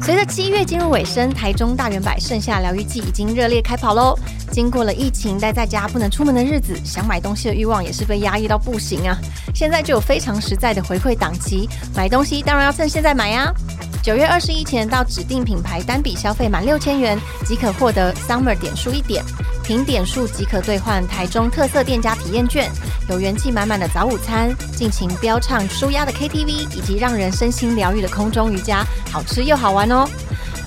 随着七月进入尾声，台中大圆百盛夏疗愈季已经热烈开跑喽。经过了疫情待在家不能出门的日子，想买东西的欲望也是被压抑到不行啊。现在就有非常实在的回馈档期，买东西当然要趁现在买呀。九月二十一前到指定品牌单笔消费满六千元，即可获得 Summer 点数一点，凭点数即可兑换台中特色店家体验券，有元气满满的早午餐，尽情飙唱舒压的 KTV，以及让人身心疗愈的空中瑜伽，好吃又好玩哦。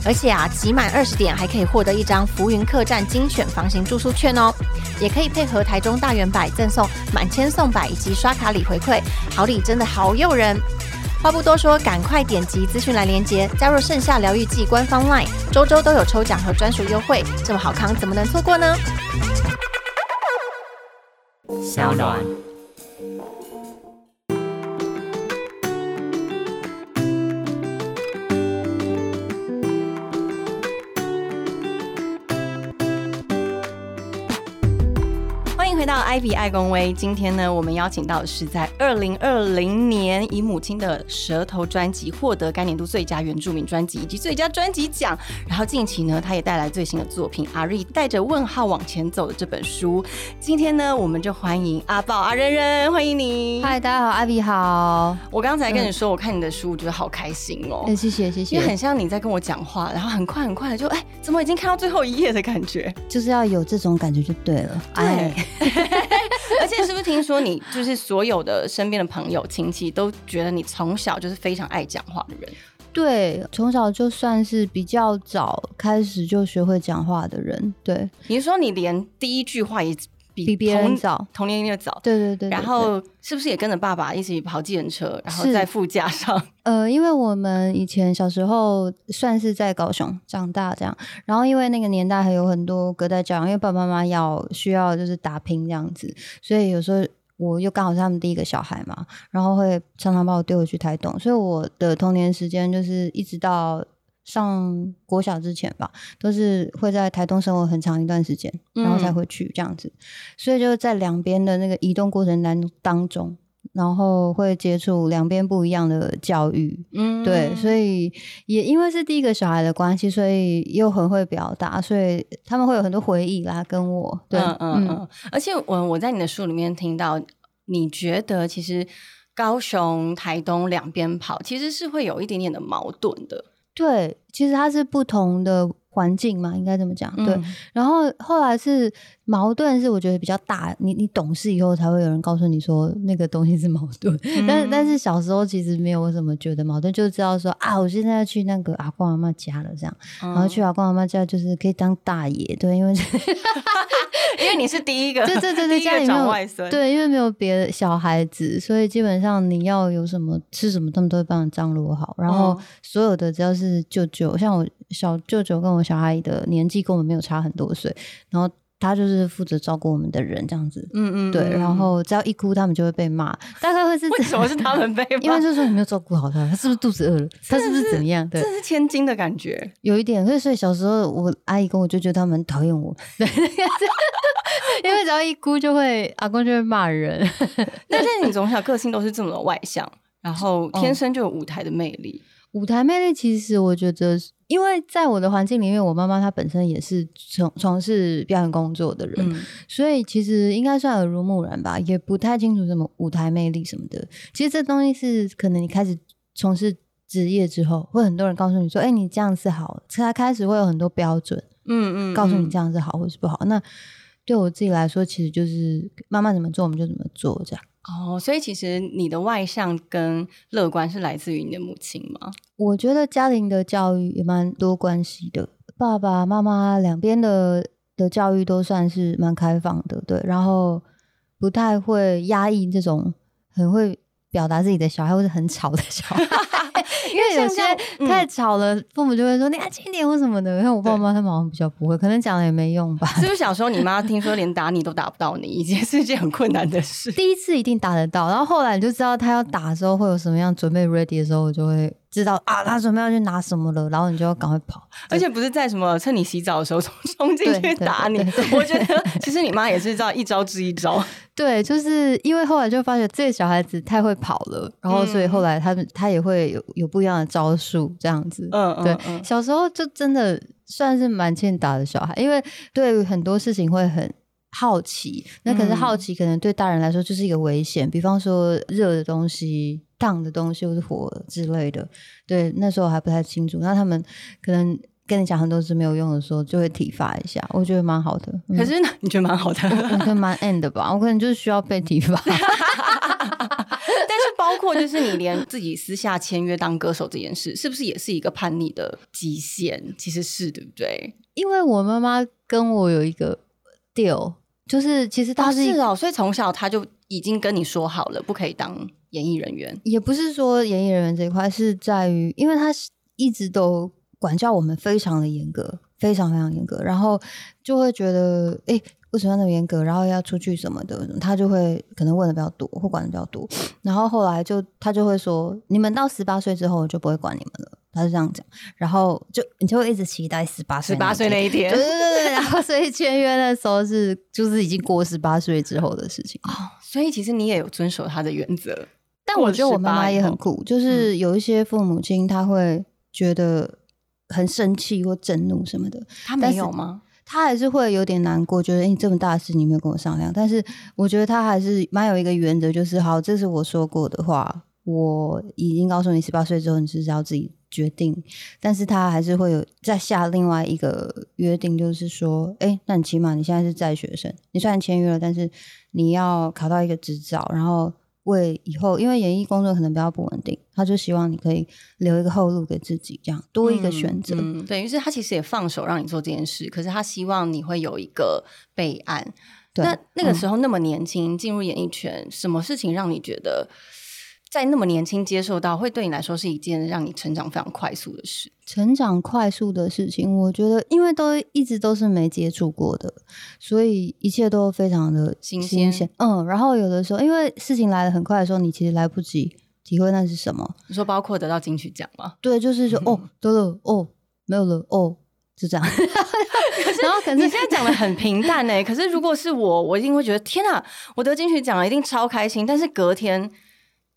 而且啊，集满二十点还可以获得一张浮云客栈精选房型住宿券哦，也可以配合台中大圆百赠送满千送百以及刷卡礼回馈，好礼真的好诱人。话不多说，赶快点击资讯栏连接，加入盛夏疗愈季官方 LINE，周周都有抽奖和专属优惠，这么好康怎么能错过呢？小暖。到 Ivy 爱公威。今天呢，我们邀请到的是在二零二零年以母亲的舌头专辑获得该年度最佳原住民专辑以及最佳专辑奖。然后近期呢，他也带来最新的作品《阿瑞带着问号往前走》的这本书。今天呢，我们就欢迎阿宝阿仁仁，欢迎你。嗨，大家好，阿比好。我刚才跟你说，我看你的书，我觉得好开心哦。哎，谢谢谢谢，因为很像你在跟我讲话，然后很快很快的就哎，怎么已经看到最后一页的感觉？就是要有这种感觉就对了。哎。而且是不是听说你就是所有的身边的朋友亲戚都觉得你从小就是非常爱讲话的人？对，从小就算是比较早开始就学会讲话的人。对，你是说你连第一句话也比别人早，同年龄的早？对对对。然后是不是也跟着爸爸一起跑计程车，然后在副驾上？呃，因为我们以前小时候算是在高雄长大这样，然后因为那个年代还有很多隔代教养，因为爸爸妈妈要需要就是打拼这样子，所以有时候我又刚好是他们第一个小孩嘛，然后会常常把我丢回去台东，所以我的童年时间就是一直到上国小之前吧，都是会在台东生活很长一段时间，然后才回去这样子，所以就在两边的那个移动过程当当中。然后会接触两边不一样的教育，嗯，对，所以也因为是第一个小孩的关系，所以又很会表达，所以他们会有很多回忆啦，跟我，对，嗯。嗯，而且我我在你的书里面听到，你觉得其实高雄、台东两边跑，其实是会有一点点的矛盾的，对，其实它是不同的。环境嘛，应该这么讲，对。然后后来是矛盾，是我觉得比较大。你你懂事以后，才会有人告诉你说那个东西是矛盾。但是但是小时候其实没有什么觉得矛盾，就知道说啊，我现在要去那个阿公阿妈家了，这样。然后去阿公阿妈家就是可以当大爷，对，因为 因为你是第一个，对对对对，家里长外孙，对，因为没有别的小孩子，所以基本上你要有什么吃什么，他们都会帮你张罗好。然后所有的只要是舅舅，像我。小舅舅跟我小阿姨的年纪跟我们没有差很多岁，然后他就是负责照顾我们的人这样子，嗯嗯，对，然后只要一哭，他们就会被骂，大概会是为什么是他们被骂？因为就是说你没有照顾好他，他是不是肚子饿了？他是不是怎么样？对，这是千金的感觉，有一点。所以所以小时候我阿姨跟我舅舅他们讨厌我，对，因为只要一哭就会阿公就会骂人。但 是你从小个性都是这么的外向，然后天生就有舞台的魅力。舞台魅力其实我觉得，因为在我的环境里面，我妈妈她本身也是从从事表演工作的人，所以其实应该算耳濡目染吧，也不太清楚什么舞台魅力什么的。其实这东西是可能你开始从事职业之后，会很多人告诉你说：“哎，你这样是好。”才开始会有很多标准，嗯嗯，告诉你这样是好或是不好。那对我自己来说，其实就是妈妈怎么做，我们就怎么做这样。哦，所以其实你的外向跟乐观是来自于你的母亲吗？我觉得家庭的教育也蛮多关系的，爸爸妈妈两边的的教育都算是蛮开放的，对，然后不太会压抑这种很会表达自己的小孩或者很吵的小孩。因为有些太吵了，父母就会说你安静一点或什么的。因为我爸妈他们好像比较不会，可能讲了也没用吧。是不是小时候你妈听说连打你都打不到你，已经是一件很困难的事？第一次一定打得到，然后后来你就知道他要打的时候会有什么样准备 ready 的时候，我就会知道啊，他准备要去拿什么了，然后你就要赶快跑。而且不是在什么趁你洗澡的时候冲 冲进去打你我觉得其实你妈也是这样一招治一招。对，就是因为后来就发觉这个小孩子太会跑了，然后所以后来他们他也会有有不一样的招数这样子。嗯嗯对，嗯小时候就真的算是蛮欠打的小孩，因为对于很多事情会很好奇。那可是好奇可能对大人来说就是一个危险，比方说热的东西、烫的东西或是火之类的。对，那时候还不太清楚，那他们可能。跟你讲很多次没有用的时候，就会体罚一下，我觉得蛮好的。嗯可是呢，你觉得蛮好的，我觉得蛮 end 的吧，我可能就是需要被体罚。但是包括就是你连自己私下签约当歌手这件事，是不是也是一个叛逆的极限？其实是对不对？因为我妈妈跟我有一个 deal，就是其实她是一是哦，所以从小她就已经跟你说好了，不可以当演艺人员。也不是说演艺人员这一块，是在于，因为他是一直都管教我们非常的严格，非常非常严格，然后就会觉得，哎、为什么那么严格？然后要出去什么的，他就会可能问的比较多，或管的比较多。然后后来就他就会说，你们到十八岁之后，我就不会管你们了。他是这样讲，然后就你就会一直期待十八岁十八岁那一天对，对对对，然后所以签约的时候是就是已经过十八岁之后的事情。哦所以其实你也有遵守他的原则。但我觉得我妈妈也很过了18酷，就是有一些父母亲他会觉得很生气或震怒什么的，他没有吗？他还是会有点难过，觉得你、诶这么大的事你没有跟我商量。但是我觉得他还是蛮有一个原则，就是好，这是我说过的话，我已经告诉你，十八岁之后你是要自己决定。但是他还是会有再下另外一个约定，就是说，哎，那你起码你现在是在学生，你虽然签约了，但是你要考到一个执照，然后。为以后，因为演艺工作可能比较不稳定，他就希望你可以留一个后路给自己，这样多一个选择。嗯，等于是他其实也放手让你做这件事，可是他希望你会有一个备案。对那那个嗯时候那么年轻进入演艺圈，什么事情让你觉得在那么年轻接受到，会对你来说是一件让你成长非常快速的事？成长快速的事情，我觉得因为都一直都是没接触过的，所以一切都非常的新鲜鲜。嗯，然后有的时候，因为事情来的很快的时候，你其实来不及体会那是什么。你说包括得到金曲奖吗？对，就是说，哦，得了，哦，没有了，哦，就这样。然后可是你现在讲的很平淡呢、可是如果是我，我一定会觉得天啊，我得金曲奖了，一定超开心。但是隔天，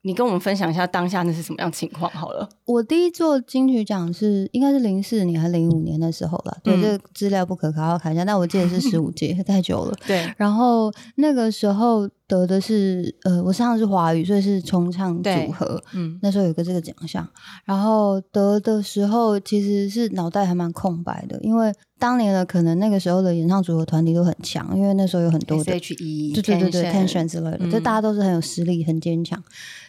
你跟我们分享一下当下那是什么样情况好了。我第一座金曲奖是应该是零四年还是零五年的时候了，对，嗯这个资料不可靠，要看一下。但我记得是十五届，太久了。对，然后那个时候得的是呃，我上的是华语，所以是重唱对组合。嗯，那时候有个这个奖项，然后得的时候其实是脑袋还蛮空白的，因为当年的可能那个时候的演唱组合团体都很强，因为那时候有很多的 H E，对对对对 tension 之类的，就嗯大家都是很有实力、很坚强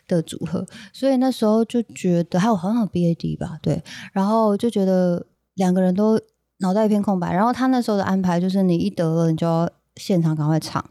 的组合，所以那时候就觉得还有很好像 BAD 吧，对，然后就觉得两个人都脑袋一片空白，然后他那时候的安排就是你一得了，你就要现场赶快唱，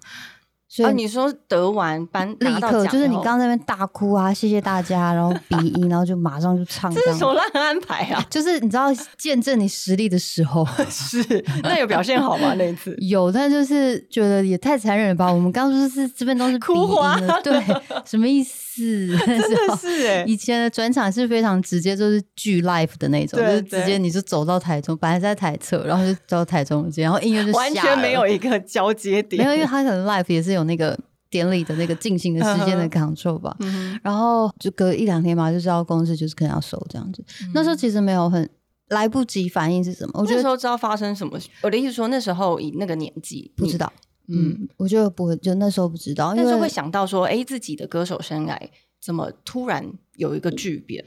所以啊，你说得完班立刻就是你刚那边大哭啊，谢谢大家，然后鼻音，然后就马上就唱这是什。么烂安排啊？就是你知道见证你实力的时候 是，那有表现好吗？那一次有，但就是觉得也太残忍了吧？我们刚刚就是这边都是哭花对，什么意思？真真的是哎、以前的转场是非常直接，就是巨 live 的那种，对就是直接你就走到台中，本来在台侧，然后就到台中间，然后音乐就完全没有一个交接点，没有，因为他可能 live 也是有那个典礼的那个进行的时间的 control 吧。嗯然后就隔一两天嘛，就知道公司就是可能要收这样子。哼那时候其实没有很来不及反应是什么，我我觉得那时候知道发生什么。我的意思说，那时候以那个年纪不知，道。嗯，嗯，我觉得不会，就那时候不知道，因为但是会想到说，哎，自己的歌手生涯怎么突然有一个巨变？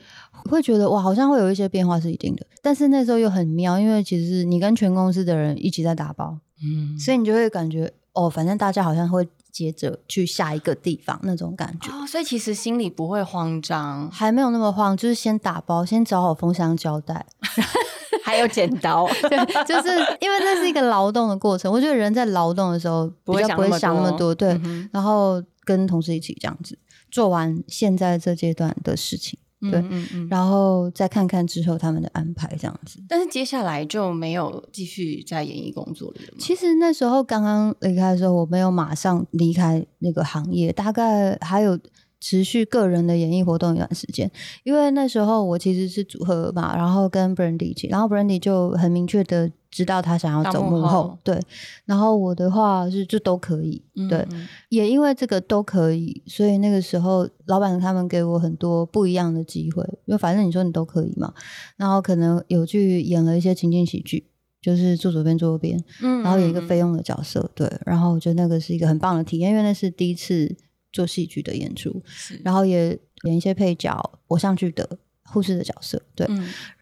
会觉得哇，好像会有一些变化是一定的，但是那时候又很妙，因为其实你跟全公司的人一起在打包，嗯，所以你就会感觉哦，反正大家好像会接着去下一个地方那种感觉。哦，所以其实心里不会慌张，还没有那么慌，就是先打包，先找好封箱胶带。还有剪刀，对，就是因为这是一个劳动的过程。我觉得人在劳动的时候比较不会想那么多想那么多，对。嗯然后跟同事一起这样子做完现在这阶段的事情，对嗯嗯嗯。然后再看看之后他们的安排这样子。但是接下来就没有继续在演艺工作里了吗？其实那时候刚刚离开的时候，我没有马上离开那个行业，大概还有持续个人的演艺活动一段时间，因为那时候我其实是组合嘛，然后跟 Brandy 一起，然后 Brandy 就很明确的知道他想要走幕后，对，然后我的话是就都可以，对，也因为这个都可以，所以那个时候老板他们给我很多不一样的机会，因为反正你说你都可以嘛，然后可能有去演了一些情景喜剧。就是坐左边坐右边，嗯，然后有一个费用的角色，对，然后我觉得那个是一个很棒的体验，因为那是第一次做戏剧的演出，然后也演一些配角、偶像剧的护士的角色，对，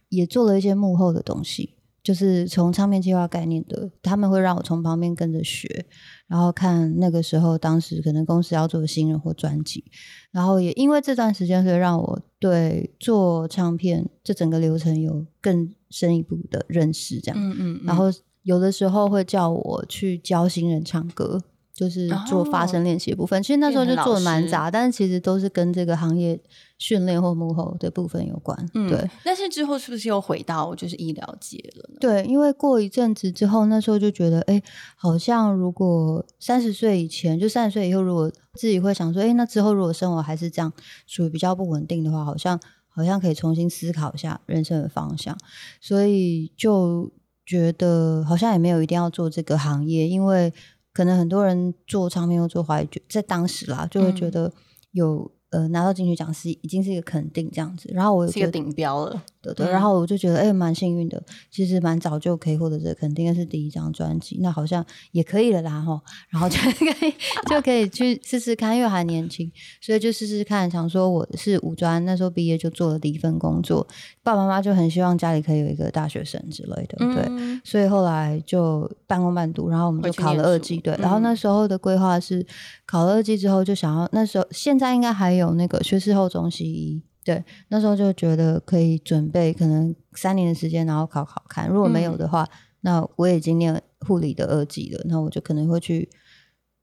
也做了一些幕后的东西，就是从唱片计划概念的，他们会让我从旁边跟着学，然后看那个时候当时可能公司要做新人或专辑，然后也因为这段时间，所以让我对做唱片这整个流程有更。深一步的认识，这样，嗯嗯，然后有的时候会叫我去教新人唱歌，就是做发声练习的部分。其实那时候就做的蛮杂，但是其实都是跟这个行业训练或幕后的部分有关。对，但是之后是不是又回到就是医疗界了呢？对，因为过一阵子之后，那时候就觉得，哎，好像如果三十岁以前，就三十岁以后，如果自己会想说，哎，那之后如果生活还是这样，属于比较不稳定的话，好像。好像可以重新思考一下人生的方向，所以就觉得好像也没有一定要做这个行业，因为可能很多人做唱片又做华语，在当时啦，就会觉得有。呃，拿到金曲奖是已经是一个肯定这样子，然后我是一个顶标了，对对，然后我就觉得哎，蛮幸运的，其实蛮早就可以获得这个肯定，是第一张专辑，那好像也可以了啦哈，然后就 可以就可以去试试看，因为还年轻，所以就试试看，想说我是五专那时候毕业就做了第一份工作，爸爸妈妈就很希望家里可以有一个大学生之类的，对，所以后来就半工半读，然后我们就考了二技，对，然后那时候的规划是考了二技之后就想要，那时候现在应该还有。有那个学士后中西医，对，那时候就觉得可以准备，可能三年的时间，然后考考看。如果没有的话，那我已经念护理的二级了，那我就可能会去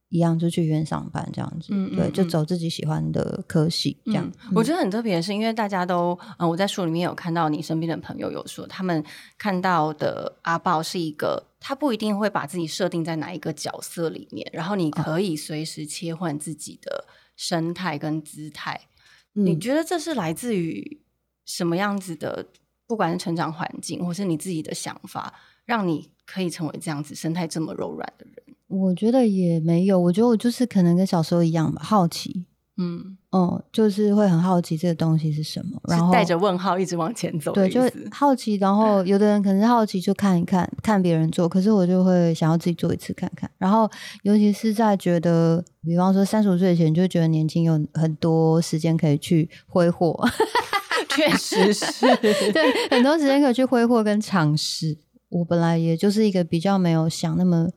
一样，就去医院上班这样子。嗯，对，就走自己喜欢的科系这样。我觉得很特别的是，因为大家都，嗯，我在书里面有看到你身边的朋友有说，他们看到的阿豹是一个，他不一定会把自己设定在哪一个角色里面，然后你可以随时切换自己的。生态跟姿态，你觉得这是来自于什么样子的？不管是成长环境，或是你自己的想法，让你可以成为这样子生态这么柔软的人？我觉得也没有，我觉得我就是可能跟小时候一样吧，好奇。嗯嗯，就是会很好奇这个东西是什么，然后带着问号一直往前走。对，就好奇，然后有的人可能好奇就看一看，看别人做，可是我就会想要自己做一次看看。然后尤其是在觉得，比方说三十五岁前，就觉得年轻有很多时间可以去挥霍，确实是 对很多时间可以去挥霍跟尝试。我本来也就是一个比较没有想那么。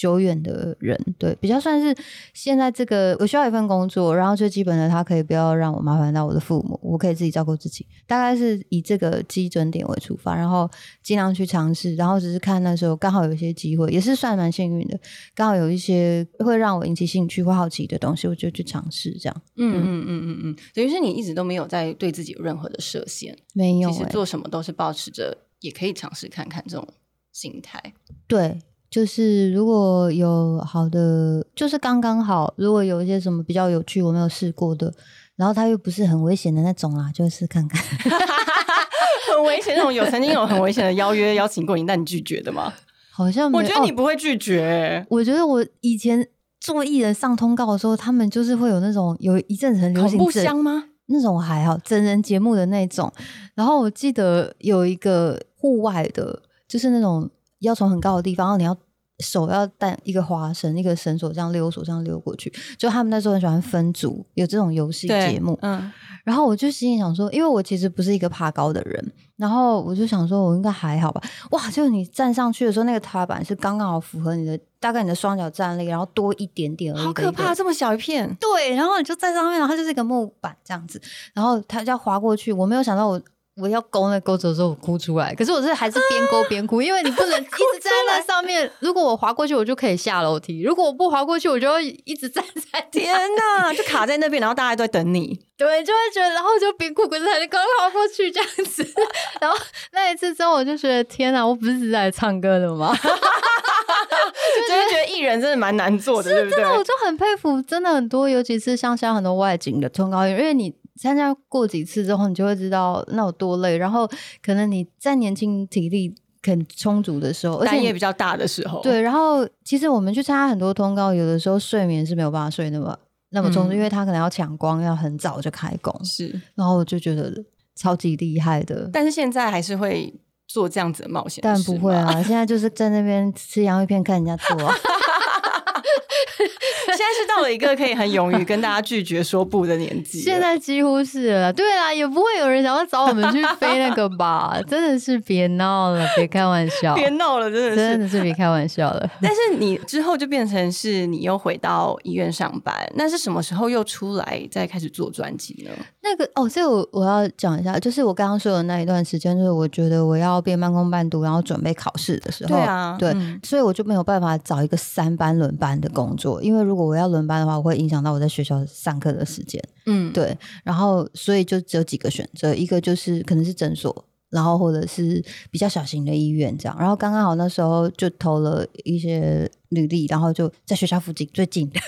久远的人，对，比较算是现在这个，我需要一份工作，然后最基本的，他可以不要让我麻烦到我的父母，我可以自己照顾自己，大概是以这个基准点为出发，然后尽量去尝试，然后只是看那时候刚好有一些机会，也是算蛮幸运的，刚好有一些会让我引起兴趣或好奇的东西，我就去尝试这样。嗯嗯嗯嗯嗯，等于是你一直都没有在对自己有任何的设限，没有，其实做什么都是保持着也可以尝试看看这种心态，对。就是如果有好的，就是刚刚好。如果有一些什么比较有趣，我没有试过的，然后它又不是很危险的那种啦，就试看看。很危险那种，有曾经有很危险的邀约邀请过你，但你拒绝的吗？好像我觉得你不会拒绝。我觉得我以前做艺人上通告的时候，他们就是会有那种有一阵子很流行不香吗？那种还好，真人节目的那种。然后我记得有一个户外的，就是那种。要从很高的地方，然后你要手要带一个滑绳、一个绳索，这样溜索这样溜过去。就他们那时候很喜欢分组，有这种游戏节目。嗯，然后我就心里想说，因为我其实不是一个怕高的人，然后我就想说，我应该还好吧。哇，就你站上去的时候，那个踏板是刚刚好符合你的，大概你的双脚站立，然后多一点点而已。好可怕，这么小一片。对，然后你就在上面，然后就是一个木板这样子，然后它就要滑过去。我没有想到我。我要勾那钩子的时候，我哭出来。可是我是还是边勾边哭，因为你不能一直在那上面。如果我滑过去，我就可以下楼梯；如果我不滑过去，我就要一直站在。天哪，就卡在那边，然后大家都在等你。对，就会觉得，然后就边哭边才能刚滑过去这样子。然后那一次之后，我就觉得天哪，我不是来唱歌的吗？真的觉得艺人真的蛮难做的，对不对？我就很佩服，真的很多，尤其是像现在很多外景的通告员，因为你参加过几次之后，你就会知道那有多累。然后可能你在年轻体力很充足的时候，而且也比较大的时候，对。然后其实我们去参加很多通告，有的时候睡眠是没有办法睡那么那么充足，因为他可能要抢光，要很早就开工。是，然后我就觉得超级厉害的。但是现在还是会。做这样子的冒险，但不会啊！现在就是在那边吃洋芋片，看人家做。现在是到了一个可以很勇于跟大家拒绝说不的年纪。现在几乎是了，对啊，也不会有人想要找我们去飞那个吧？真的是别闹了，别开玩笑，别闹了，真的是，真的是别开玩笑了。但是你之后就变成是你又回到医院上班，那是什么时候又出来再开始做专辑呢？那个哦，这个我我要讲一下，就是我刚刚说的那一段时间，就是我觉得我要变半工半读，然后准备考试的时候，对啊，对，所以我就没有办法找一个三班轮班的工作，因为如果我要轮班的话，我会影响到我在学校上课的时间。嗯，对，然后所以就只有几个选择，一个就是可能是诊所，然后或者是比较小型的医院这样。然后刚刚好那时候就投了一些履历，然后就在学校附近最近的，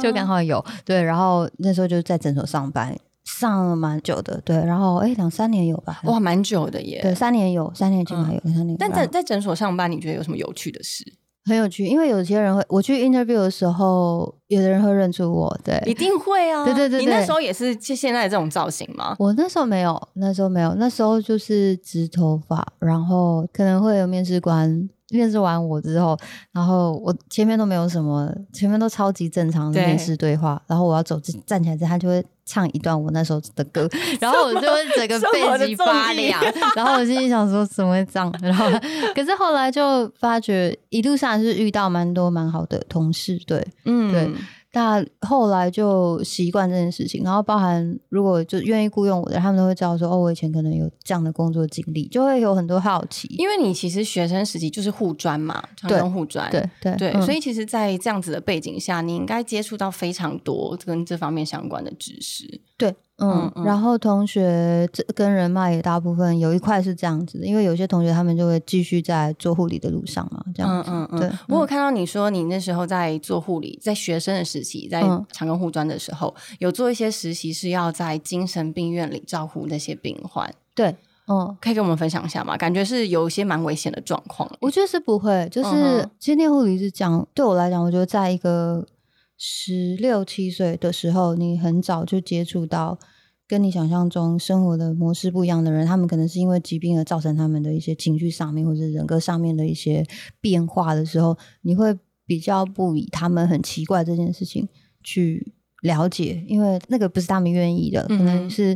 就刚好有对。然后那时候就在诊所上班。上了蛮久的，对，然后哎，两三年有吧？哇，蛮久的耶！对，三年有，三年起码有三年。但在在诊所上班，你觉得有什么有趣的事？很有趣，因为有些人会，我去 interview 的时候，有的人会认出我，对，一定会啊！对对对，你那时候也是就现在这种造型吗？我那时候没有，那时候没有，那时候就是直头发，然后可能会有面试官。面试完我之后，然后我前面都没有什么，前面都超级正常的面试对话。然后我要走站起来之后，他就会唱一段我那时候的歌，然后我就会整个背脊发凉。然后我心里想说怎么会这样？然后可是后来就发觉一路上是遇到蛮多蛮好的同事，对，嗯，对。那后来就习惯这件事情，然后包含如果就愿意雇佣我的，他们都会知道说，哦，我以前可能有这样的工作经历，就会有很多好奇。因为你其实学生时期就是护专嘛，长庚护专，对对对，所以其实，在这样子的背景下，你应该接触到非常多跟这方面相关的知识。对。嗯，然后同学这跟人脉也大部分有一块是这样子的，因为有些同学他们就会继续在做护理的路上嘛，这样子。嗯嗯嗯。对，我有看到你说你那时候在做护理，在学生的时期，在长庚护专的时候，有做一些实习，是要在精神病院里照顾那些病患。对，嗯，可以跟我们分享一下吗？感觉是有一些蛮危险的状况。我觉得是不会，就是今天护理是讲，对我来讲，我觉得在一个。十六七岁的时候，你很早就接触到跟你想象中生活的模式不一样的人，他们可能是因为疾病而造成他们的一些情绪上面或者人格上面的一些变化的时候，你会比较不以他们很奇怪这件事情去了解，因为那个不是他们愿意的，可能是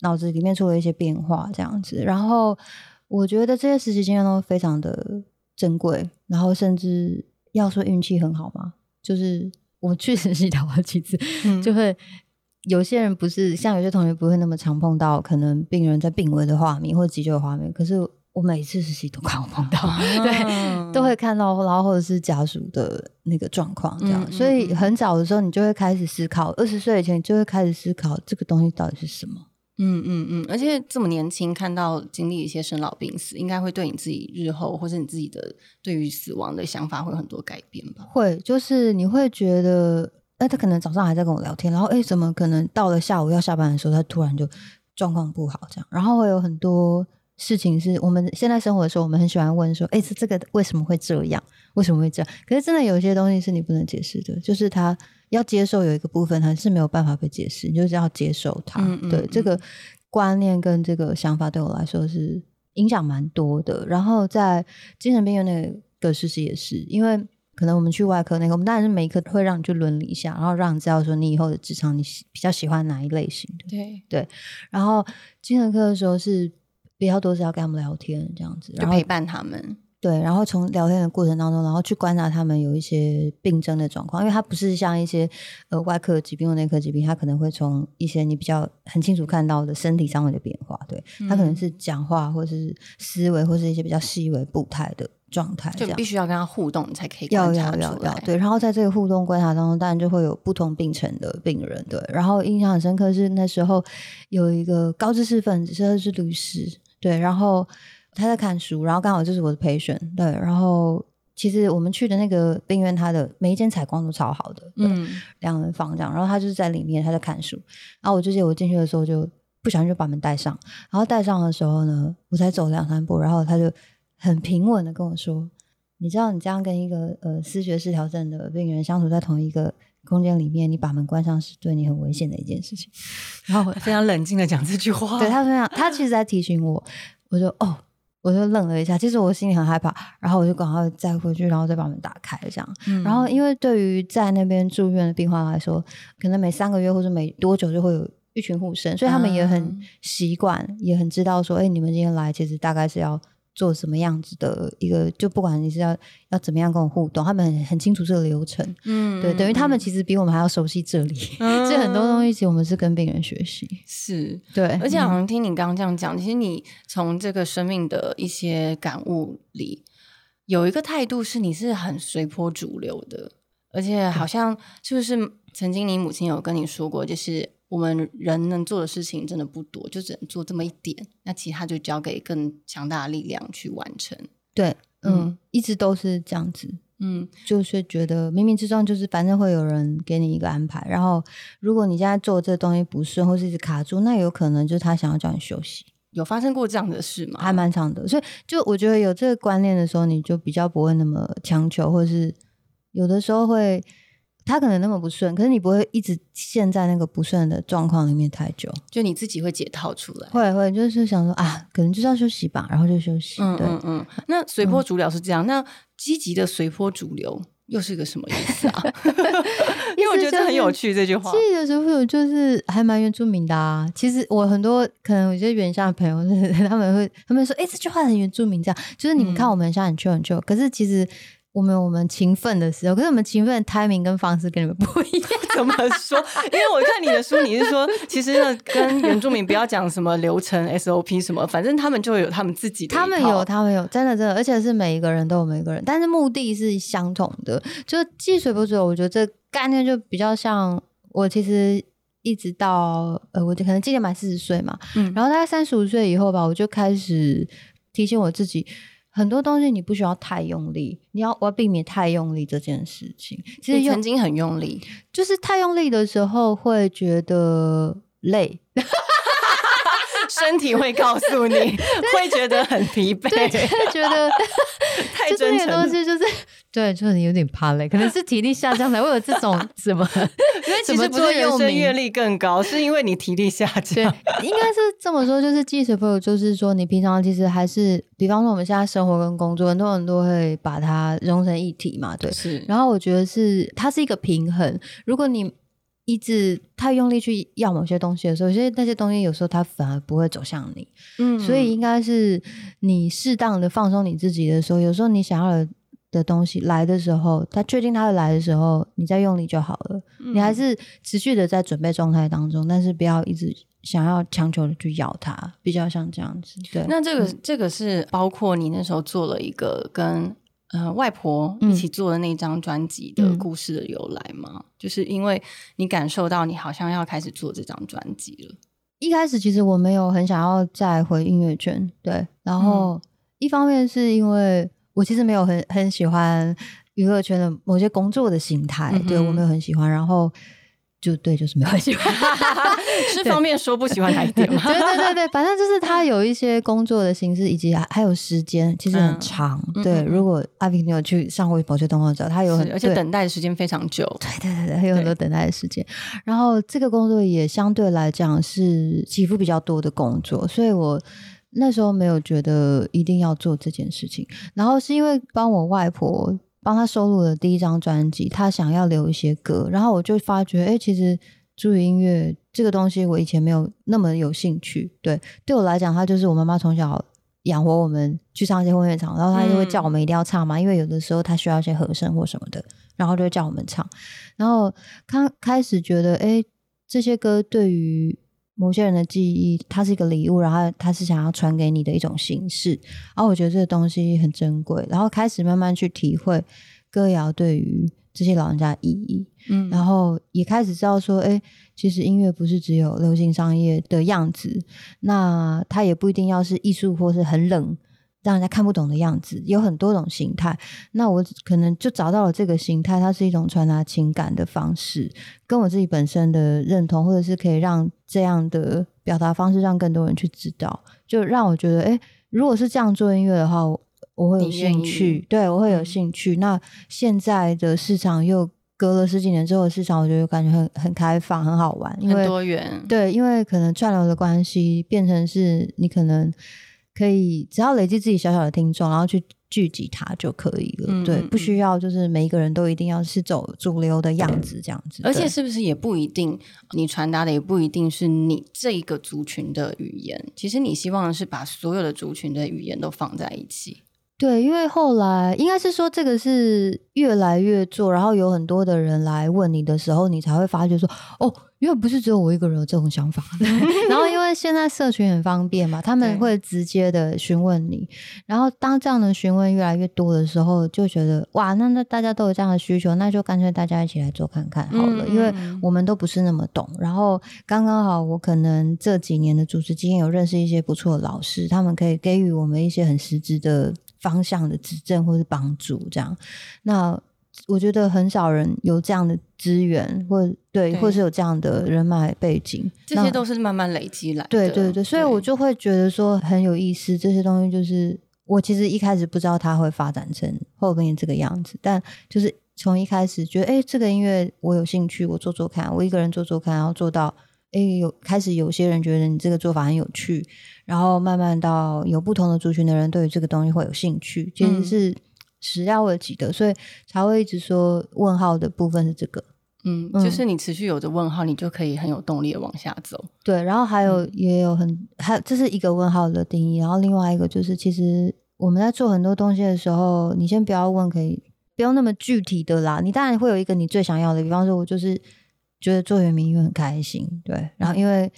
脑子里面出了一些变化这样子。然后我觉得这些实习经验都非常的珍贵，然后甚至要说运气很好嘛，就是。我确实是聊了几次，就会有些人不是像有些同学不会那么常碰到可能病人在病危的画面或急救的画面，可是我每次实习都看我碰到，对，都会看到，然后或者是家属的那个状况这样，所以很早的时候你就会开始思考，二十岁以前就会开始思考这个东西到底是什么。嗯嗯嗯，而且这么年轻，看到经历一些生老病死，应该会对你自己日后或者你自己的对于死亡的想法会有很多改变吧？会，就是你会觉得，哎，他可能早上还在跟我聊天，然后哎，怎么可能到了下午要下班的时候，他突然就状况不好这样？然后会有很多事情是我们现在生活的时候，我们很喜欢问说，哎，这这个为什么会这样？为什么会这样？可是真的有些东西是你不能解释的，就是他。要接受有一个部分，它是没有办法被解释，你就是要接受它。对这个观念跟这个想法，对我来说是影响蛮多的。然后在精神病院那个实习也是，因为可能我们去外科那个，我们当然是每一科会让你去伦理一下，然后让你知道说你以后的职场你比较喜欢哪一类型的。对对。然后精神科的时候是比较多是要跟他们聊天这样子，然后陪伴他们。对，然后从聊天的过程当中，然后去观察他们有一些病症的状况，因为它不是像一些呃外科疾病或内科疾病，它可能会从一些你比较很清楚看到的身体上面的变化，对，它可能是讲话或是思维或是一些比较细微步态的状态，就必须要跟他互动，你才可以要要要要对，然后在这个互动观察当中，当然就会有不同病程的病人，对，然后印象很深刻是那时候有一个高知识分子，他是律师，对，然后。他在看书，然后刚好就是我的培训，对，然后其实我们去的那个病院，它的每一间采光都超好的，嗯，两人房这样。然后他就是在里面，他在看书。然后我就记得我进去的时候，就不小心就把门带上。然后带上的时候呢，我才走两三步，然后他就很平稳的跟我说：“你知道，你这样跟一个呃思觉失调症的病人相处在同一个空间里面，你把门关上是对你很危险的一件事情。”然后非常冷静的讲这句话。对他非常，他其实在提醒我。我说哦。我就愣了一下，其实我心里很害怕，然后我就赶快再回去，然后再把门打开，这样。然后，因为对于在那边住院的病患来说，可能每三个月或者每多久就会有一群护生，所以他们也很习惯，也很知道说，哎，你们今天来，其实大概是要。做什么样子的一个，就不管你是要要怎么样跟我互动，他们很很清楚这个流程，嗯，对，等于他们其实比我们还要熟悉这里，所以很多东西其实我们是跟病人学习，是对，而且好像听你刚刚这样讲，其实你从这个生命的一些感悟里，有一个态度是你是很随波逐流的，而且好像是不是曾经你母亲有跟你说过，就是。我们人能做的事情真的不多，就只能做这么一点，那其他就交给更强大的力量去完成。对，嗯，一直都是这样子，嗯，就是觉得冥冥之中就是反正会有人给你一个安排，然后如果你现在做这东西不顺，或是一直卡住，那有可能就是他想要叫你休息。有发生过这样的事吗？还蛮长的，所以就我觉得有这个观念的时候，你就比较不会那么强求，或者是有的时候会。他可能那么不顺，可是你不会一直陷在那个不顺的状况里面太久，就你自己会解套出来。会会，就是想说啊，可能就是要休息吧，然后就休息。嗯嗯嗯。那随波逐流是这样，那积极的随波逐流又是个什么意思啊？因为我觉得很有趣这句话。积极的随波逐流就是还蛮原住民的啊。其实我很多可能有些原乡的朋友，他们会他们说，哎，这句话很原住民，这样就是你们看我们像很旧很旧，可是其实。我们我们勤奋的时候，可是我们勤奋的 timing 跟方式跟你们不一样。怎么说？因为我看你的书，你是说，其实呢，跟原住民不要讲什么流程 SOP 什么，反正他们就会有他们自己的。他们有，他们有，真的真的，而且是每一个人都有每个人，但是目的是相同的。就积水不水，我觉得这概念就比较像我其实一直到呃，我就可能今年满四十岁嘛，嗯，然后大概三十五岁以后吧，我就开始提醒我自己。很多东西你不需要太用力，你要我要避免太用力这件事情。其实曾经很用力，就是太用力的时候会觉得累。身体会告诉你，会觉得很疲惫，对，觉得 太真诚。东西就是，对，就是有点怕累，可能是体力下降才会有这种什么。因为其实不是人生阅历更高，是因为你体力下降。对应该是这么说，就是记水朋友，就是说你平常其实还是，比方说我们现在生活跟工作，很多人都会把它融成一体嘛，对。是。然后我觉得是它是一个平衡，如果你。一直太用力去要某些东西的时候，其实那些东西有时候它反而不会走向你。嗯，所以应该是你适当的放松你自己的时候，有时候你想要的东西来的时候，它确定它会来的时候，你再用力就好了。你还是持续的在准备状态当中，但是不要一直想要强求的去咬它，比较像这样子。对，那这个这个是包括你那时候做了一个跟。呃，外婆一起做的那张专辑的故事的由来吗？就是因为你感受到你好像要开始做这张专辑了。一开始其实我没有很想要再回音乐圈，对。然后一方面是因为我其实没有很很喜欢娱乐圈的某些工作的形态，对我没有很喜欢。然后。就对，就是没有喜欢，是方便说不喜欢哪一点吗？对对对对，反正就是他有一些工作的形式，以及还有时间，其实很长。对，如果阿平你有去上过某些动画者，他有很而且等待的时间非常久。对对对对，还有很多等待的时间。然后这个工作也相对来讲是起伏比较多的工作，所以我那时候没有觉得一定要做这件事情。然后是因为帮我外婆。帮他收录了第一张专辑，他想要留一些歌，然后我就发觉，哎，其实注意音乐这个东西，我以前没有那么有兴趣。对，对我来讲，他就是我妈妈从小养活我们去唱一些婚乐场，然后他就会叫我们一定要唱嘛，因为有的时候他需要一些和声或什么的，然后就会叫我们唱。然后刚开始觉得，哎，这些歌对于。某些人的记忆，它是一个礼物，然后它是想要传给你的一种形式，然后我觉得这个东西很珍贵，然后开始慢慢去体会歌谣对于这些老人家的意义，嗯，然后也开始知道说，哎，其实音乐不是只有流行商业的样子，那它也不一定要是艺术或是很冷。让人家看不懂的样子，有很多种形态。那我可能就找到了这个形态，它是一种传达情感的方式，跟我自己本身的认同，或者是可以让这样的表达方式让更多人去知道，就让我觉得，哎，如果是这样做音乐的话，我会有兴趣，对我会有兴趣。那现在的市场又。隔了十几年之后的，市场我觉得感觉很很开放，很好玩，很多元。对，因为可能串流的关系，变成是你可能可以只要累积自己小小的听众，然后去聚集它就可以了。对，不需要就是每一个人都一定要是走主流的样子这样子。而且是不是也不一定，你传达的也不一定是你这一个族群的语言。其实你希望的是把所有的族群的语言都放在一起。对，因为后来应该是说这个是越来越做，然后有很多的人来问你的时候，你才会发觉说，哦，因为不是只有我一个人有这种想法。然后因为现在社群很方便嘛，他们会直接的询问你。然后当这样的询问越来越多的时候，就觉得哇，那那大家都有这样的需求，那就干脆大家一起来做看看好了。因为我们都不是那么懂。然后刚刚好，我可能这几年的主持经验有认识一些不错的老师，他们可以给予我们一些很实质的。方向的指正或是帮助，这样，那我觉得很少人有这样的资源，或对，或是有这样的人脉背景，这些都是慢慢累积来。对对对，所以我就会觉得说很有意思。这些东西就是我其实一开始不知道它会发展成后面这个样子，但就是从一开始觉得，哎，这个音乐我有兴趣，我做做看，我一个人做做看，然后做到。哎，有开始有些人觉得你这个做法很有趣，然后慢慢到有不同的族群的人对于这个东西会有兴趣，其实是始料未及的，所以才会一直说问号的部分是这个。嗯，就是你持续有着问号，你就可以很有动力的往下走。对，然后还有也有很还这是一个问号的定义，然后另外一个就是其实我们在做很多东西的时候，你先不要问，可以不用那么具体的啦。你当然会有一个你最想要的，比方说我就是。觉得做原民音乐很开心，对。然后因为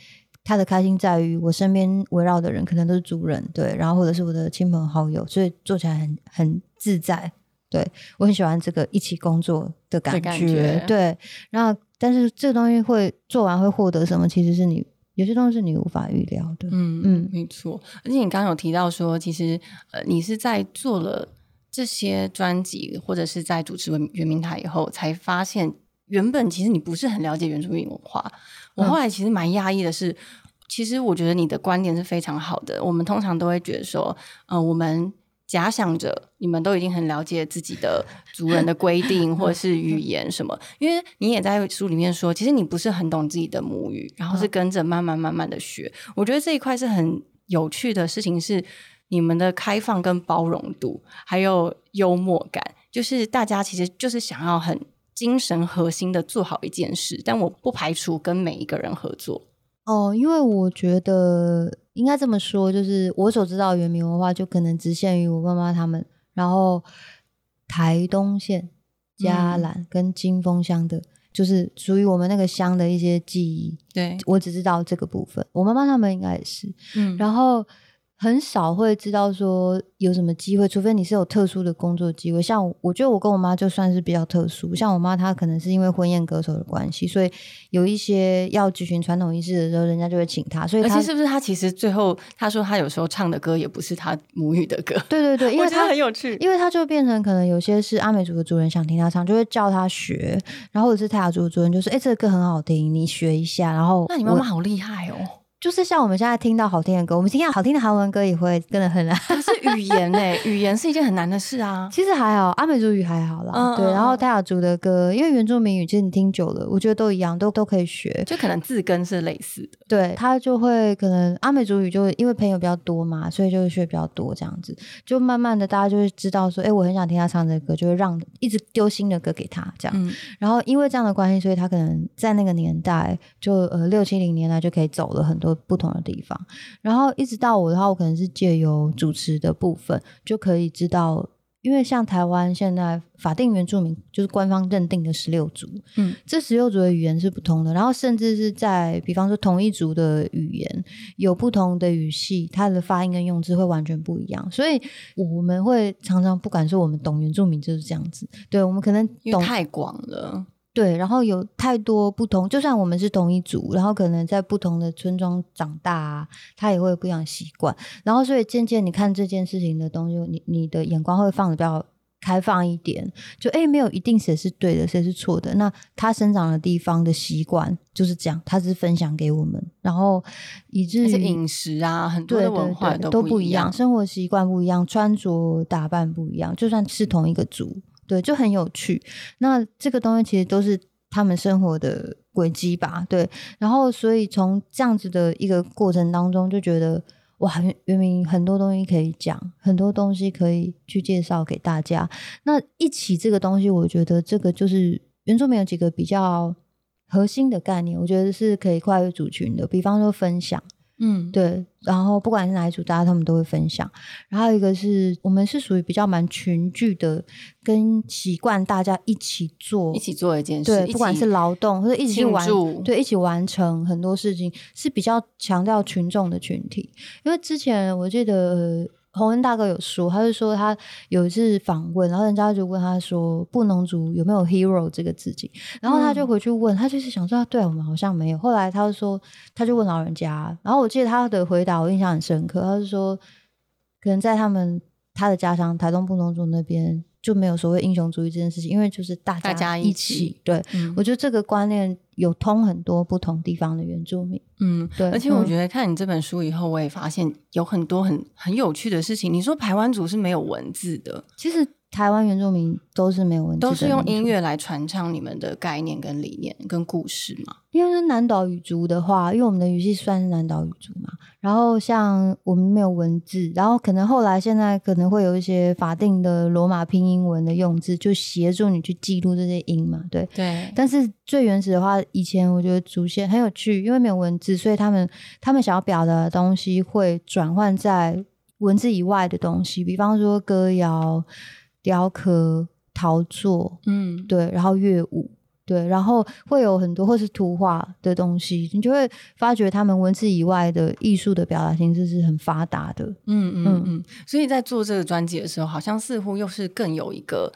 他的开心在于我身边围绕的人可能都是族人，对。然后或者是我的亲朋好友，所以做起来很很自在。对我很喜欢这个一起工作的感觉，对。然后但是这个东西会做完会获得什么？其实是你有些东西是你无法预料的。嗯嗯，没错。而且你刚刚有提到说，其实呃，你是在做了这些专辑或者是在主持原原民台以后，才发现。原本其实你不是很了解原住民文化，我后来其实蛮压抑的是，其实我觉得你的观点是非常好的。我们通常都会觉得说，呃，我们假想着你们都已经很了解自己的族人的规定或者是语言什么，因为你也在书里面说，其实你不是很懂自己的母语，然后是跟着慢慢慢慢的学。我觉得这一块是很有趣的事情，是你们的开放跟包容度，还有幽默感，就是大家其实就是想要很。精神核心的做好一件事，但我不排除跟每一个人合作。哦，因为我觉得应该这么说，就是我所知道原民文化，就可能只限于我妈妈他们，然后台东县嘉兰跟金峰乡的，就是属于我们那个乡的一些记忆。对我只知道这个部分，我妈妈他们应该也是。嗯，然后。很少会知道说有什么机会，除非你是有特殊的工作机会。像我觉得我跟我妈就算是比较特殊，像我妈她可能是因为婚宴歌手的关系，所以有一些要举行传统仪式的时候，人家就会请她。所以，而且是不是她其实最后她说她有时候唱的歌也不是她母语的歌？对对对，因为她很有趣，因为她就变成可能有些是阿美族的族人想听她唱，就会叫她学，然后或者是泰雅族的族人就说：“哎，这个歌很好听，你学一下。”然后，那你妈妈好厉害哦。就是像我们现在听到好听的歌，我们听到好听的韩文歌也会跟着哼啊。是语言诶，语言是一件很难的事啊。其实还好，阿美族语还好啦。对，然后泰雅族的歌，因为原住民语其实你听久了，我觉得都一样，都都可以学。就可能字根是类似的。对，他就会可能阿美族语就因为朋友比较多嘛，所以就会学比较多这样子。就慢慢的大家就会知道说，哎，我很想听他唱这个歌，就会让一直丢新的歌给他这样。然后因为这样的关系，所以他可能在那个年代，就呃六七零年代就可以走了很多不同的地方。然后一直到我的话，我可能是借由主持的部分就可以知道，因为像台湾现在法定原住民就是官方认定的十六族，嗯，这十六族的语言是不同的，然后甚至是在比方说同一族的语言有不同的语系，它的发音跟用字会完全不一样，所以我们会常常不敢说我们懂原住民就是这样子，对我们可能懂太广了。对，然后有太多不同，就算我们是同一组，然后可能在不同的村庄长大啊，他也会有不一样的习惯。然后所以渐渐你看这件事情的东西，你你的眼光会放的比较开放一点，就诶没有一定谁是对的，谁是错的。那他生长的地方的习惯就是这样，他是分享给我们，然后以至于饮食啊，很多对的文化都不样一样，。生活习惯不一样，穿着打扮不一样，就算是同一个族，对，就很有趣。那这个东西其实都是他们生活的轨迹吧，对。然后，所以从这样子的一个过程当中，就觉得哇，原原明很多东西可以讲，很多东西可以去介绍给大家。那一起这个东西，我觉得这个就是原住民有几个比较核心的概念，我觉得是可以跨越族群的，比方说分享。嗯，对，然后不管是哪一组，大家他们都会分享。然后一个是我们是属于比较蛮群聚的，跟习惯大家一起做，一起做一件事，对，不管是劳动或者一起去完，对，一起完成很多事情，是比较强调群众的群体。因为之前我记得。呃洪恩大哥有说，他就说他有一次访问，然后人家就问他说，布农族有没有 hero 这个字迹，然后他就回去问，他就是想说，啊对我们好像没有。后来他就说，他就问老人家，然后我记得他的回答我印象很深刻，他就说，可能在他们他的家乡台东布农族那边就没有所谓英雄主义这件事情，因为就是大大家一一起对，嗯我觉得这个观念有通很多不同地方的原住民。嗯，对而且我嗯觉得看你这本书以后，我也发现有很多很很有趣的事情。你说排湾族是没有文字的，其实台湾原住民都是没有问题都是用音乐来传唱你们的概念、跟理念、跟故事嘛。因为是南岛语族的话，因为我们的语系算是南岛语族嘛，然后像我们没有文字，然后可能后来现在可能会有一些法定的罗马拼音文的用字，就协助你去记录这些音嘛，对。对，但是最原始的话，以前我觉得祖先很有趣，因为没有文字，所以他们他们想要表达的东西会转换在文字以外的东西，比方说歌谣、雕刻、陶作，嗯，对，然后乐舞，对，然后会有很多或是图画的东西，你就会发觉他们文字以外的艺术的表达形式是很发达的。嗯嗯嗯嗯，所以在做这个专辑的时候，好像似乎又是更有一个，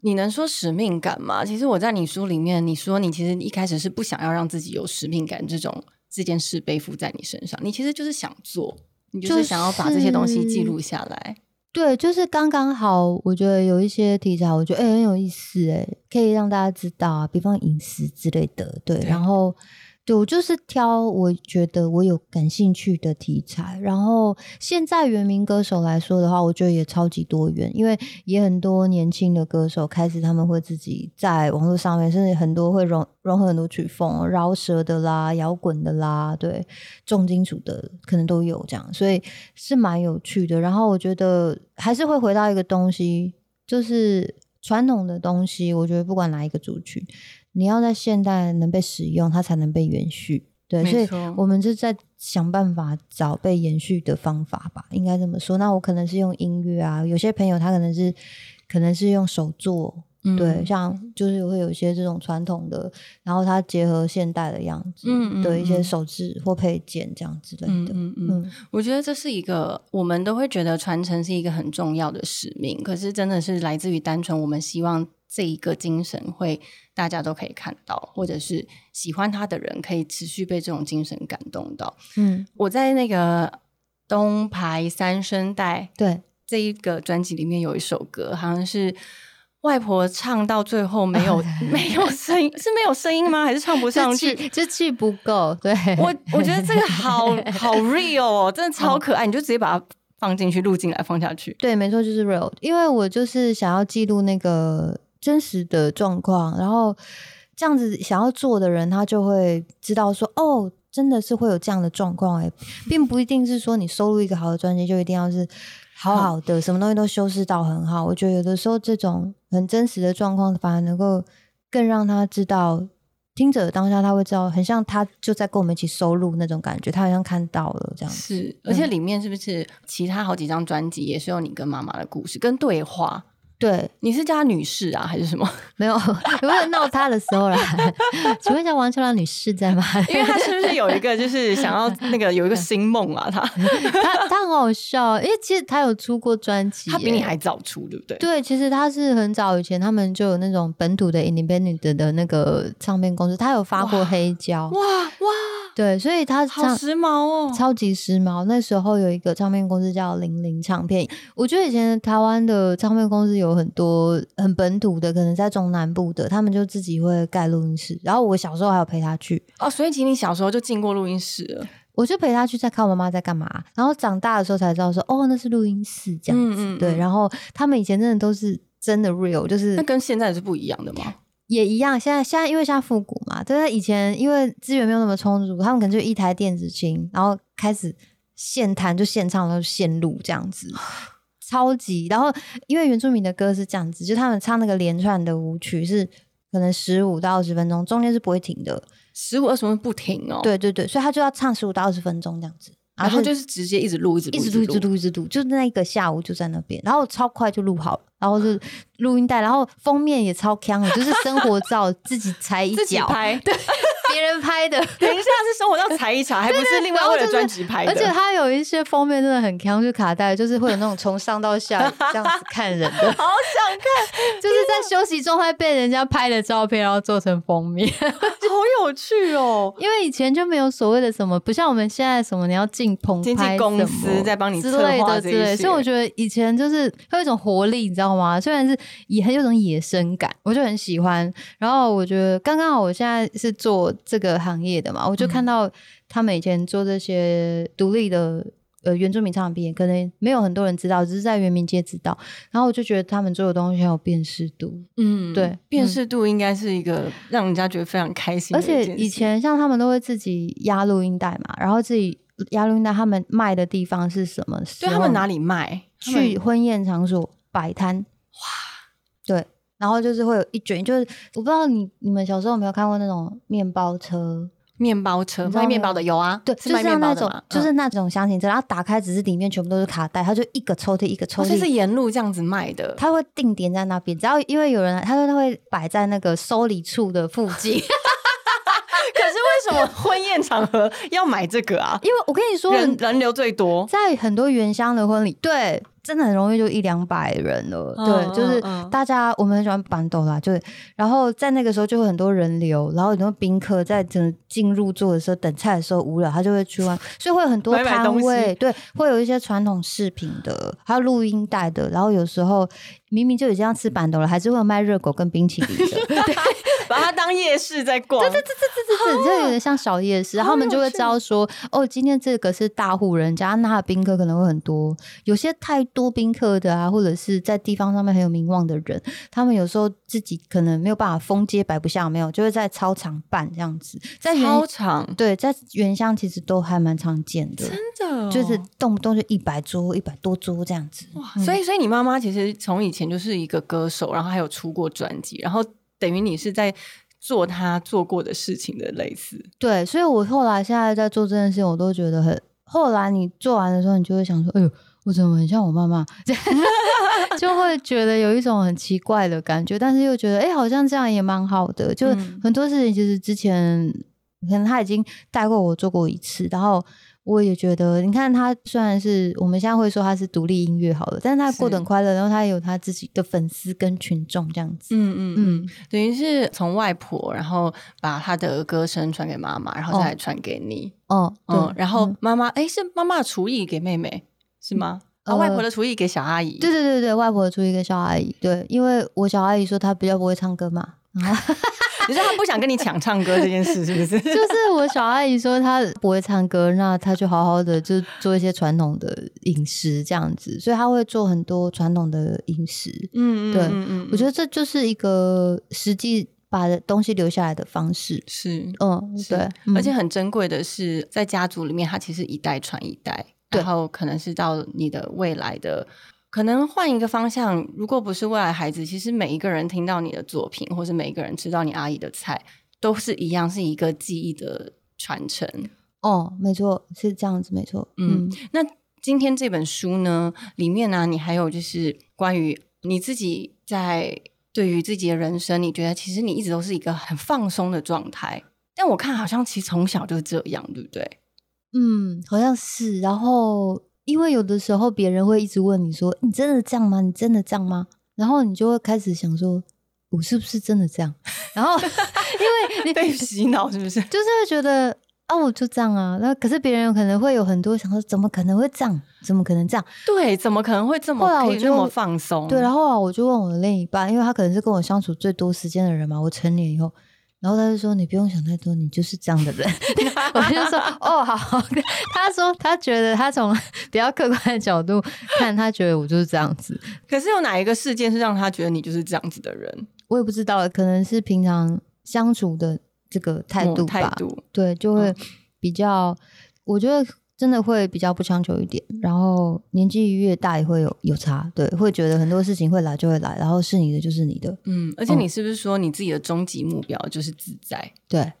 你能说使命感吗？其实我在你书里面，你说你其实一开始是不想要让自己有使命感这种这件事背负在你身上，你其实就是想做，你就就是想要把这些东西记录下来。对，就是刚刚好，我觉得有一些题材，我觉得哎、很有意思，哎，可以让大家知道啊，比方饮食之类的，对，对。然后对我就是挑我觉得我有感兴趣的题材，然后现在原名歌手来说的话，我觉得也超级多元，因为也很多年轻的歌手开始他们会自己在网络上面，甚至很多会融融合很多曲风，饶舌的啦、摇滚的啦，对，重金属的可能都有这样，所以是蛮有趣的。然后我觉得还是会回到一个东西，就是传统的东西。我觉得不管哪一个族群，你要在现代能被使用，它才能被延续。对，所以我们就在想办法找被延续的方法吧，应该这么说。那我可能是用音乐啊，有些朋友他可能是可能是用手做，嗯对，像就是会有一些这种传统的，然后它结合现代的样子的一些嗯手制或配件这样之类的。嗯嗯嗯，嗯我觉得这是一个我们都会觉得传承是一个很重要的使命，可是真的是来自于单纯我们希望这一个精神会大家都可以看到，或者是喜欢他的人可以持续被这种精神感动到。嗯，我在那个东排三声带对，这一个专辑里面有一首歌，好像是。外婆唱到最后没有 没有声音，是没有声音吗？还是唱不上去？气就气不够，对我我觉得这个好 好 real 哦，真的超可爱，你就直接把它放进去录进来放下去。对，没错，就是 real。因为我就是想要记录那个真实的状况，然后这样子想要做的人，他就会知道说，哦，真的是会有这样的状况哎，并不一定是说你收录一个好的专辑就一定要是好好的，什么东西都修饰到很好。我觉得有的时候这种很真实的状况，反而能够更让他知道。听者当下他会知道，很像他就在跟我们一起收录那种感觉，他好像看到了这样子。是，而且里面是不是其他好几张专辑也是有你跟妈妈的故事跟对话？对，你是叫她女士啊，还是什么？没有有没有闹他的时候啦？请问一下，王秋兰女士在吗？因为她是不是有一个就是想要那个有一个新梦啊？她她她很好笑，因为其实她有出过专辑，她比你还早出，对不对？对，其实她是很早以前，他们就有那种本土的 independent 的那个唱片公司，她有发过黑胶，哇哇，对，所以他好时髦哦！超级时髦。那时候有一个唱片公司叫零零唱片，我觉得以前台湾的唱片公司有很多很本土的，可能在中南部的，他们就自己会盖录音室。然后我小时候还有陪他去，哦，所以其实你小时候就进过录音室了，我就陪他去在看我妈妈在干嘛。然后长大的时候才知道说，哦，那是录音室这样子。对，嗯嗯嗯然后他们以前真的都是真的 real，就是那跟现在是不一样的吗？也一样，现在现在因为现在复古嘛，对，以前因为资源没有那么充足，他们可能就一台电子琴，然后开始现弹就现唱，然后现录这样子，超级。然后因为原住民的歌是这样子，就他们唱那个连串的舞曲是可能十五到二十分钟，中间是不会停的。十五二十分不停哦，，对对对，所以他就要唱十五到二十分钟这样子，然后就是直接一直录，一直一直录，一直录，一直录，就是那一个下午就在那边，然后超快就录好了，然后是 录音带，然后封面也超强的，就是生活照自己裁一自己脚，拍。对，别人拍的，等一下是生活要裁一查，还不是另外为了专辑拍的。而且它有一些封面真的很强，就是卡带，就是会有那种从上到下这样子看人的，好想看，就是在休息状态被人家拍的照片，然后做成封面。好有趣哦！因为以前就没有所谓的什么，不像我们现在什么你要进棚经纪拍公司在帮你之策类的之类所以我觉得以前就是会有一种活力，你知道吗？虽然是也很有种野生感，我就很喜欢。然后我觉得刚刚好，我现在是做这个行业的嘛，我就嗯看到他们以前做这些独立的。呃，原住民唱片可能没有很多人知道，只是在原民街知道。然后我就觉得他们做的东西很有辨识度，嗯对辨识度应该是一个让人家觉得非常开心而。且以前像他们都会自己压录音带嘛，然后自己压录音带，他们卖的地方是什么？对他们哪里卖？去婚宴场所摆摊，哇，对，然后就是会有一卷，就是我不知道你你们小时候有没有看过那种面包车，面包车卖面包的有啊，对，是卖就是像那种就是那种箱型车，然后打开只是里面全部都是卡带，它就一个抽屉一个抽哦，屉，就是沿路这样子卖的。它会定点在那边，只要因为有人来，他说他会摆在那个收礼处的附近，可是为什么婚宴场合要买这个啊？因为我跟你说，人人流最多，在很多原乡的婚礼，对，真的很容易就一两百人了。嗯对，就是大家我们很喜欢板斗啦，就是。然后在那个时候就会很多人流，然后很多宾客在整进入座的时候等菜的时候无聊，他就会去玩，所以会有很多摊买买东位，对，会有一些传统饰品的，还有录音带的，然后有时候明明就已经要吃板豆了，还是会有卖热狗跟冰淇淋的。把它当夜市在逛。对对对，对对对，就有点像小夜市，然后他们就会知道说，哦，今天这个是大户人家，那他宾客可能会很多，有些太多宾客的啊，或者是在地方上面很有名望的人，他们有时候自己可能没有办法封街摆不下，没有就会在操场办这样子，在操场，对，在原乡其实都还蛮常见的，真的哦就是动不动就一百桌、一百多桌这样子。哇，所以所以你妈妈其实从以前就是一个歌手，然后还有出过专辑，然后等于你是在做她做过的事情的类似。对，所以我后来现在在做这件事情，我都觉得很。后来你做完的时候，你就会想说：“哎呦，我怎么很像我妈妈？” 就会觉得有一种很奇怪的感觉，但是又觉得，哎、好像这样也蛮好的。就嗯很多事情，其实之前可能他已经带过我做过一次，然后我也觉得，你看他虽然是我们现在会说他是独立音乐好了，但是他过得很快乐，然后他也有他自己的粉丝跟群众这样子。嗯嗯嗯，等于是从外婆，然后把她的歌声传给妈妈，然后再传给你。哦，对，嗯，然后嗯妈妈，哎，是妈妈的厨艺给妹妹是吗？啊，呃外婆的厨艺给小阿姨。对对对对，外婆的厨艺给小阿姨，对，因为我小阿姨说她比较不会唱歌嘛，你说她不想跟你抢唱歌这件事，是不是？就是我小阿姨说她不会唱歌，那她就好好的就做一些传统的饮食这样子，所以她会做很多传统的饮食。嗯对嗯我觉得这就是一个实际把东西留下来的方式。是。嗯，是对，而且嗯很珍贵的是，在家族里面，它其实一代传一代，对然后可能是到你的未来的，可能换一个方向。如果不是未来孩子，其实每一个人听到你的作品，或是每一个人吃到你阿姨的菜，都是一样，是一个记忆的传承。哦，没错，是这样子，没错。嗯嗯，那今天这本书呢，里面呢、你还有就是关于你自己在对于自己的人生，你觉得其实你一直都是一个很放松的状态，但我看好像其实从小就是这样，对不对？嗯，好像是。然后，因为有的时候别人会一直问你说：“你真的这样吗？你真的这样吗？”然后你就会开始想说：“我是不是真的这样？” 然后，因为你被洗脑是不是？就是会觉得啊，我就这样啊。那可是别人可能会有很多想说：“怎么可能会这样？怎么可能这样？”对，怎么可能会这么？后来我就这么放松。对，然后啊我就问我的另一半，因为他可能是跟我相处最多时间的人嘛。我成年以后。然后他就说：“你不用想太多，你就是这样的人。”我就说：“哦，好。”他说：“他觉得他从比较客观的角度看，他觉得我就是这样子。可是有哪一个事件是让他觉得你就是这样子的人？我也不知道，可能是平常相处的这个态度吧。对，就会比较，我觉得。”真的会比较不强求一点，然后年纪越大也会有有差，对，会觉得很多事情会来就会来，然后是你的就是你的，嗯，而且你是不是说你自己的终极目标就是自在？对，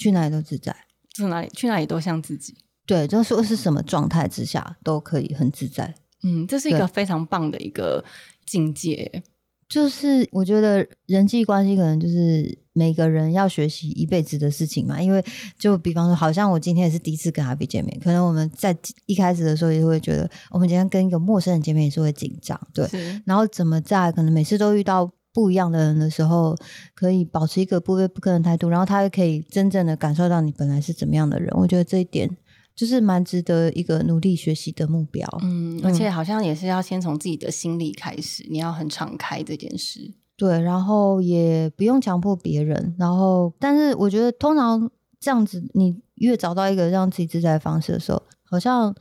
去哪里都自在，去哪里去哪里都像自己，对，就说是什么状态之下都可以很自在，嗯，这是一个非常棒的一个境界。就是我觉得人际关系可能就是每个人要学习一辈子的事情嘛，因为就比方说，好像我今天也是第一次跟阿比见面，可能我们在一开始的时候也会觉得，我们今天跟一个陌生人见面也是会紧张，对。然后怎么在可能每次都遇到不一样的人的时候，可以保持一个不卑不亢的态度，然后他可以真正的感受到你本来是怎么样的人，我觉得这一点。就是蛮值得一个努力学习的目标，嗯，而且好像也是要先从自己的心里开始，你要很敞开这件事，对，然后也不用强迫别人，然后，但是我觉得通常这样子，你越找到一个让自己自在的方式的时候，好像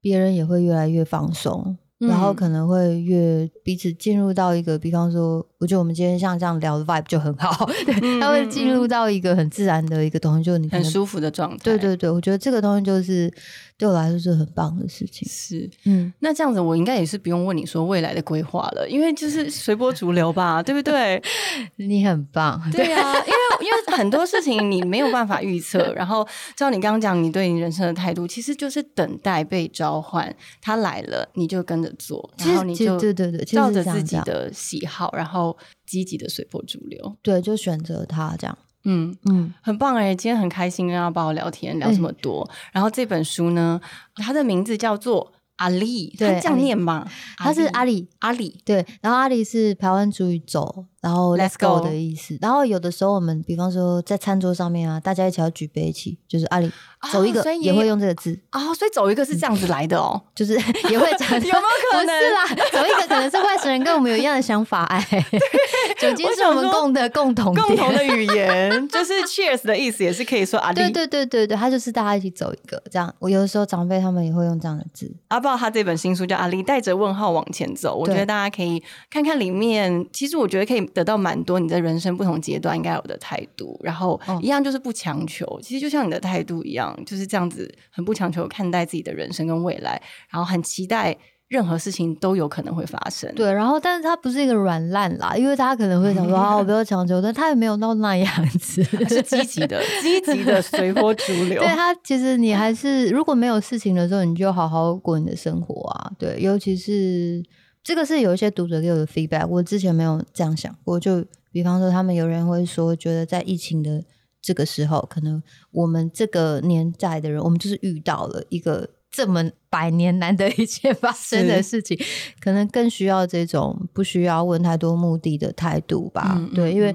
别人也会越来越放松。然后可能会越彼此进入到一个，比方说，我觉得我们今天像这样聊的 vibe 就很好，对，它会进入到一个很自然的一个东西，就是你很舒服的状态。对对对，我觉得这个东西就是对我来说是很棒的事情。是，嗯，那这样子我应该也是不用问你说未来的规划了，因为就是随波逐流吧，对不对？你很棒，对啊，因为因为很多事情你没有办法预测，然后照你刚刚讲，你对你人生的态度其实就是等待被召唤，他来了你就跟着。做，然后你就对对对，照着自己的喜好，然后积极的随波逐流，对，就选择他这样，嗯嗯，很棒哎，今天很开心跟阿宝聊天，聊这么多。然后这本书呢，它的名字叫做。阿里，对，这样念嘛？他是阿里，阿里，对。然后阿里是台湾主语走，然后 Let's go 的意思。然后有的时候我们，比方说在餐桌上面啊，大家一起要举杯一起，就是阿里走一个，也会用这个字啊。所以走一个是这样子来的哦，就是 也会讲。有没有可能？不是啦，走一个可能是外省人跟我们有一样的想法。哎，酒精是我们共的共同共同的语言，就是 Cheers 的意思也是可以说阿里。对对对对对，他就是大家一起走一个这样。我有的时候长辈他们也会用这样的字。阿宝。他这本新书叫《阿里带着问号往前走》，我觉得大家可以看看里面。其实我觉得可以得到蛮多你在人生不同阶段应该有的态度。然后一样就是不强求，其实就像你的态度一样，就是这样子很不强求看待自己的人生跟未来，然后很期待。任何事情都有可能会发生，对。然后，但是他不是一个软烂啦，因为大家可能会想说 啊，我不要强求，但他也没有到那样子，是积极的，积极的随波逐流。对他，其实你还是如果没有事情的时候，你就好好过你的生活啊。对，尤其是这个是有一些读者给我的 feedback，我之前没有这样想过。就比方说，他们有人会说，觉得在疫情的这个时候，可能我们这个年代的人，我们就是遇到了一个。这么百年难得一见发生的事情，可能更需要这种不需要问太多目的的态度吧。对，因为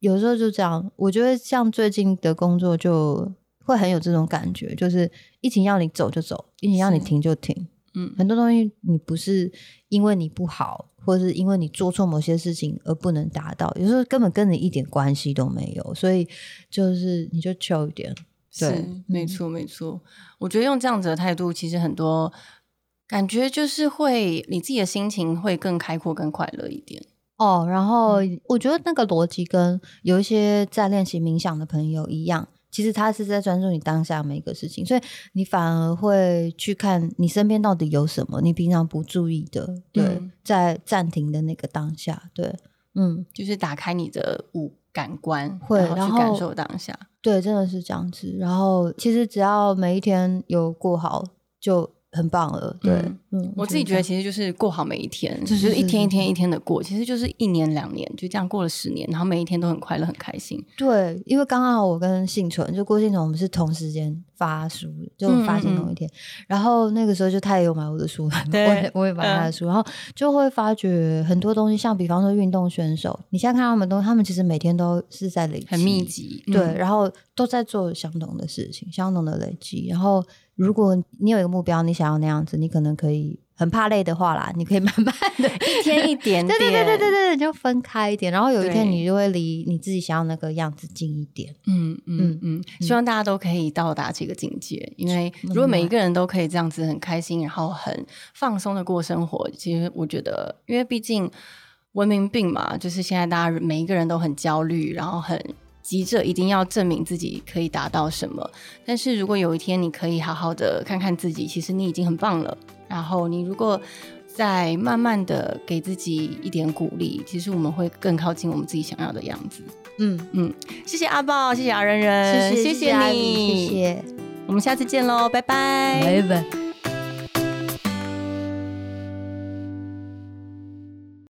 有时候就这样，我觉得像最近的工作就会很有这种感觉，就是疫情要你走就走，疫情要你停就停。嗯，很多东西你不是因为你不好，或者是因为你做错某些事情而不能达到，有时候根本跟你一点关系都没有，所以就是你就求一点。是，没错，没错。我觉得用这样子的态度，其实很多感觉就是会，你自己的心情会更开阔、更快乐一点。哦，然后我觉得那个逻辑跟有一些在练习冥想的朋友一样，其实他是在专注你当下每一个事情，所以你反而会去看你身边到底有什么，你平常不注意的。对，在暂停的那个当下，对，嗯，就是打开你的五感官，会然后去感受当下。对，真的是这样子。然后其实只要每一天有过好，就很棒了。对，嗯嗯，我自己觉得其实就是过好每一天，就是是一天一天一天的过，其实就是一年两年就这样过了十年，然后每一天都很快乐很开心。对，因为刚好我跟幸存，就郭幸存，我们是同时间发书，就发行同一天。然后那个时候就他也有买我的书，我也我也买他的书，然后就会发觉很多东西，像比方说运动选手，你现在看他们东西，他们其实每天都是在累积，很密集，对，嗯然后都在做相同的事情，相同的累积。然后，如果你有一个目标，你想要那样子，你可能可以很怕累的话啦，你可以慢慢的，一天一点 点，对对对对对对，你就分开一点。然后有一天，你就会离你自己想要那个样子近一点。嗯嗯嗯，希望大家都可以到达这个境界，因为如果每一个人都可以这样子很开心，然后很放松的过生活，其实我觉得，因为毕竟文明病嘛，就是现在大家每一个人都很焦虑，然后很急着一定要证明自己可以达到什么。但是如果有一天你可以好好的看看自己，其实你已经很棒了。然后你如果再慢慢的给自己一点鼓励，其实我们会更靠近我们自己想要的样子。嗯，嗯，谢谢阿豹，谢谢阿仁仁，谢谢你，谢谢，我们下次见喽，拜拜，拜拜。